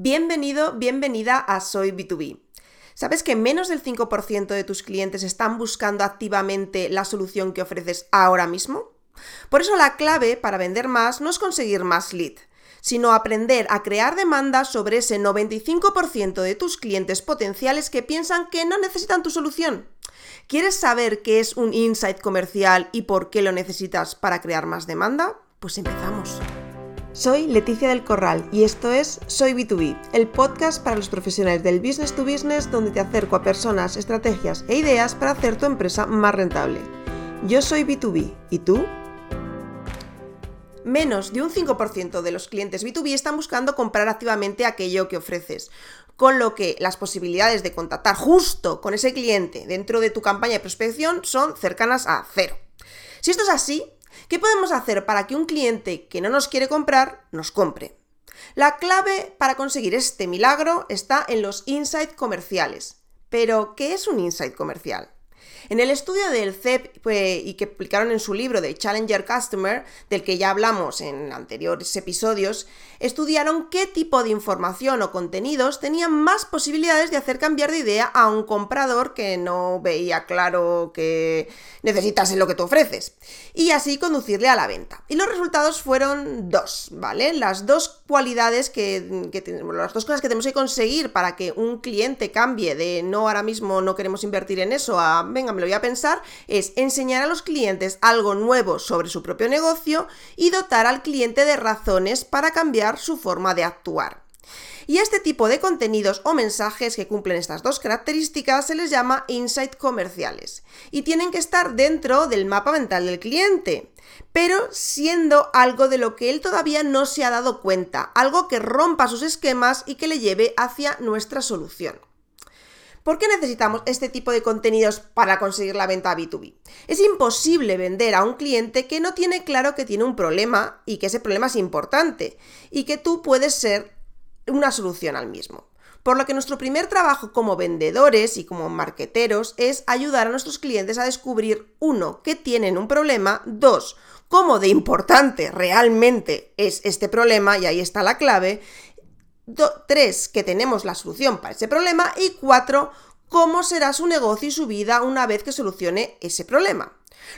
Bienvenido, bienvenida a Soy B2B. ¿Sabes que menos del 5% de tus clientes están buscando activamente la solución que ofreces ahora mismo? Por eso la clave para vender más no es conseguir más lead, sino aprender a crear demanda sobre ese 95% de tus clientes potenciales que piensan que no necesitan tu solución. ¿Quieres saber qué es un insight comercial y por qué lo necesitas para crear más demanda? Pues empezamos. Soy Leticia del Corral y esto es Soy B2B, el podcast para los profesionales del business to business donde te acerco a personas, estrategias e ideas para hacer tu empresa más rentable. Yo soy B2B, ¿y tú? Menos de un 5% de los clientes B2B están buscando comprar activamente aquello que ofreces, con lo que las posibilidades de contactar justo con ese cliente dentro de tu campaña de prospección son cercanas a cero. Si esto es así, ¿Qué podemos hacer para que un cliente que no nos quiere comprar nos compre? La clave para conseguir este milagro está en los insights comerciales. Pero, ¿qué es un insight comercial? En el estudio del CEP pues, y que publicaron en su libro de Challenger Customer, del que ya hablamos en anteriores episodios, estudiaron qué tipo de información o contenidos tenían más posibilidades de hacer cambiar de idea a un comprador que no veía claro que necesitase lo que tú ofreces, y así conducirle a la venta. Y los resultados fueron dos, ¿vale? Las dos cualidades que, que las dos cosas que tenemos que conseguir para que un cliente cambie de no ahora mismo no queremos invertir en eso a venga, me lo voy a pensar, es enseñar a los clientes algo nuevo sobre su propio negocio y dotar al cliente de razones para cambiar su forma de actuar. Y este tipo de contenidos o mensajes que cumplen estas dos características se les llama insight comerciales y tienen que estar dentro del mapa mental del cliente, pero siendo algo de lo que él todavía no se ha dado cuenta, algo que rompa sus esquemas y que le lleve hacia nuestra solución. ¿Por qué necesitamos este tipo de contenidos para conseguir la venta B2B? Es imposible vender a un cliente que no tiene claro que tiene un problema y que ese problema es importante y que tú puedes ser una solución al mismo. Por lo que nuestro primer trabajo como vendedores y como marqueteros es ayudar a nuestros clientes a descubrir, uno, que tienen un problema, dos, cómo de importante realmente es este problema, y ahí está la clave, tres, que tenemos la solución para ese problema y cuatro, cómo será su negocio y su vida una vez que solucione ese problema.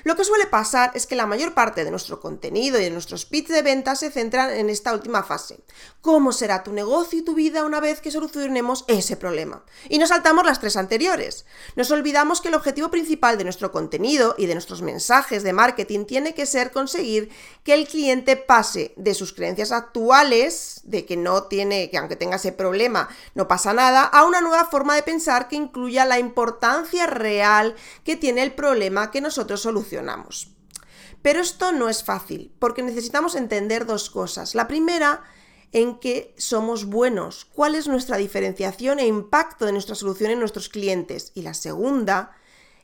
Lo que suele pasar es que la mayor parte de nuestro contenido y de nuestros pitch de venta se centran en esta última fase. ¿Cómo será tu negocio y tu vida una vez que solucionemos ese problema? Y nos saltamos las tres anteriores. Nos olvidamos que el objetivo principal de nuestro contenido y de nuestros mensajes de marketing tiene que ser conseguir que el cliente pase de sus creencias actuales, de que no tiene, que aunque tenga ese problema no pasa nada, a una nueva forma de pensar que incluya la importancia real que tiene el problema que nosotros solucionamos. Pero esto no es fácil, porque necesitamos entender dos cosas. La primera, en qué somos buenos, cuál es nuestra diferenciación e impacto de nuestra solución en nuestros clientes. Y la segunda,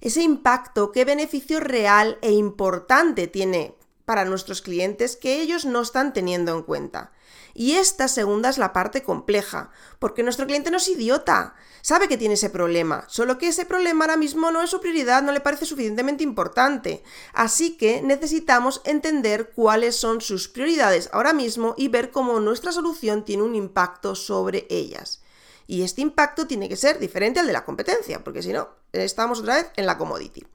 ese impacto, qué beneficio real e importante tiene para nuestros clientes que ellos no están teniendo en cuenta. Y esta segunda es la parte compleja, porque nuestro cliente no es idiota, sabe que tiene ese problema, solo que ese problema ahora mismo no es su prioridad, no le parece suficientemente importante. Así que necesitamos entender cuáles son sus prioridades ahora mismo y ver cómo nuestra solución tiene un impacto sobre ellas. Y este impacto tiene que ser diferente al de la competencia, porque si no, estamos otra vez en la commodity.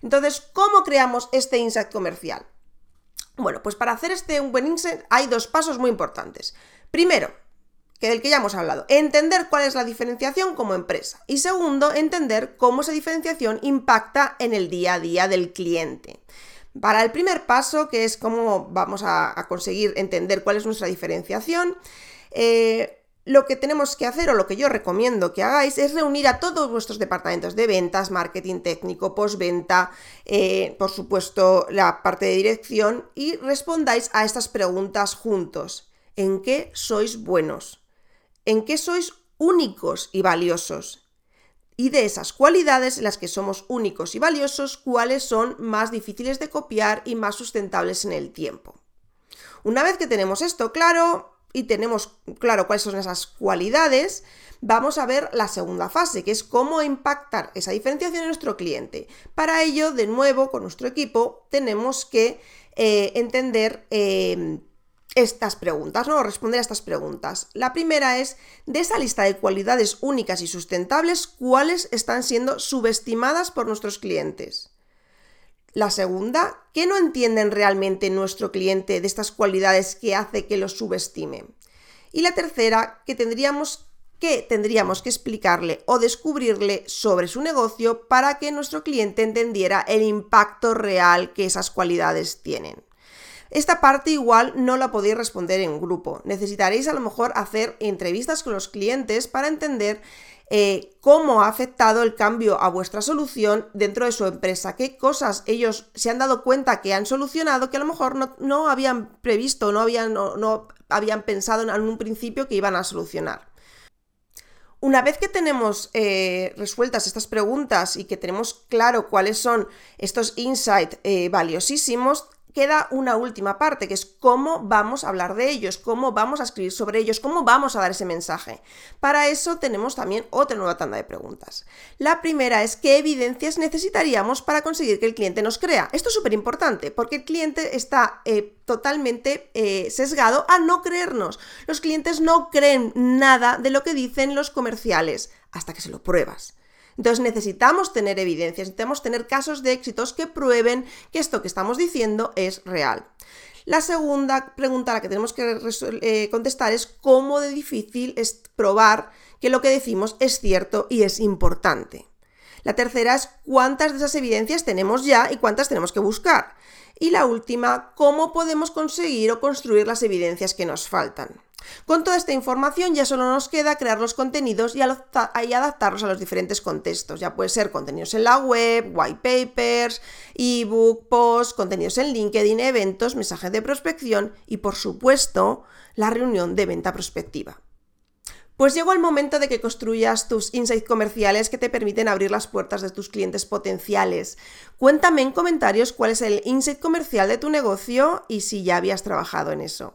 Entonces, ¿cómo creamos este insight comercial? Bueno, pues para hacer este un buen insight hay dos pasos muy importantes. Primero, que del que ya hemos hablado, entender cuál es la diferenciación como empresa. Y segundo, entender cómo esa diferenciación impacta en el día a día del cliente. Para el primer paso, que es cómo vamos a, conseguir entender cuál es nuestra diferenciación, eh, lo que tenemos que hacer o lo que yo recomiendo que hagáis es reunir a todos vuestros departamentos de ventas, marketing técnico, postventa, eh, por supuesto la parte de dirección y respondáis a estas preguntas juntos. ¿En qué sois buenos? ¿En qué sois únicos y valiosos? Y de esas cualidades en las que somos únicos y valiosos, ¿cuáles son más difíciles de copiar y más sustentables en el tiempo? Una vez que tenemos esto claro, y tenemos claro cuáles son esas cualidades, vamos a ver la segunda fase, que es cómo impactar esa diferenciación en nuestro cliente. Para ello, de nuevo, con nuestro equipo, tenemos que eh, entender... Eh, estas preguntas, ¿no? Responder a estas preguntas. La primera es, de esa lista de cualidades únicas y sustentables, ¿cuáles están siendo subestimadas por nuestros clientes? La segunda, ¿qué no entienden realmente nuestro cliente de estas cualidades que hace que los subestime? Y la tercera, que tendríamos que tendríamos que explicarle o descubrirle sobre su negocio para que nuestro cliente entendiera el impacto real que esas cualidades tienen. Esta parte igual no la podéis responder en grupo. Necesitaréis a lo mejor hacer entrevistas con los clientes para entender eh, cómo ha afectado el cambio a vuestra solución dentro de su empresa, qué cosas ellos se han dado cuenta que han solucionado que a lo mejor no, habían previsto, no habían, no, habían pensado en un principio que iban a solucionar. Una vez que tenemos eh, resueltas estas preguntas y que tenemos claro cuáles son estos insights eh, valiosísimos, queda una última parte, que es cómo vamos a hablar de ellos, cómo vamos a escribir sobre ellos, cómo vamos a dar ese mensaje. Para eso tenemos también otra nueva tanda de preguntas. La primera es qué evidencias necesitaríamos para conseguir que el cliente nos crea. Esto es súper importante porque el cliente está eh, totalmente eh, sesgado a no creernos. Los clientes no creen nada de lo que dicen los comerciales hasta que se lo pruebas. Entonces necesitamos tener evidencias, necesitamos tener casos de éxitos que prueben que esto que estamos diciendo es real. La segunda pregunta a la que tenemos que eh, contestar es cómo de difícil es probar que lo que decimos es cierto y es importante. La tercera es cuántas de esas evidencias tenemos ya y cuántas tenemos que buscar. Y la última, cómo podemos conseguir o construir las evidencias que nos faltan. Con toda esta información ya solo nos queda crear los contenidos y, adaptarlos a los diferentes contextos. Ya puede ser contenidos en la web, white papers, ebook, posts, contenidos en LinkedIn, eventos, mensajes de prospección y por supuesto la reunión de venta prospectiva. Pues llegó el momento de que construyas tus insights comerciales que te permiten abrir las puertas de tus clientes potenciales. Cuéntame en comentarios cuál es el insight comercial de tu negocio y si ya habías trabajado en eso.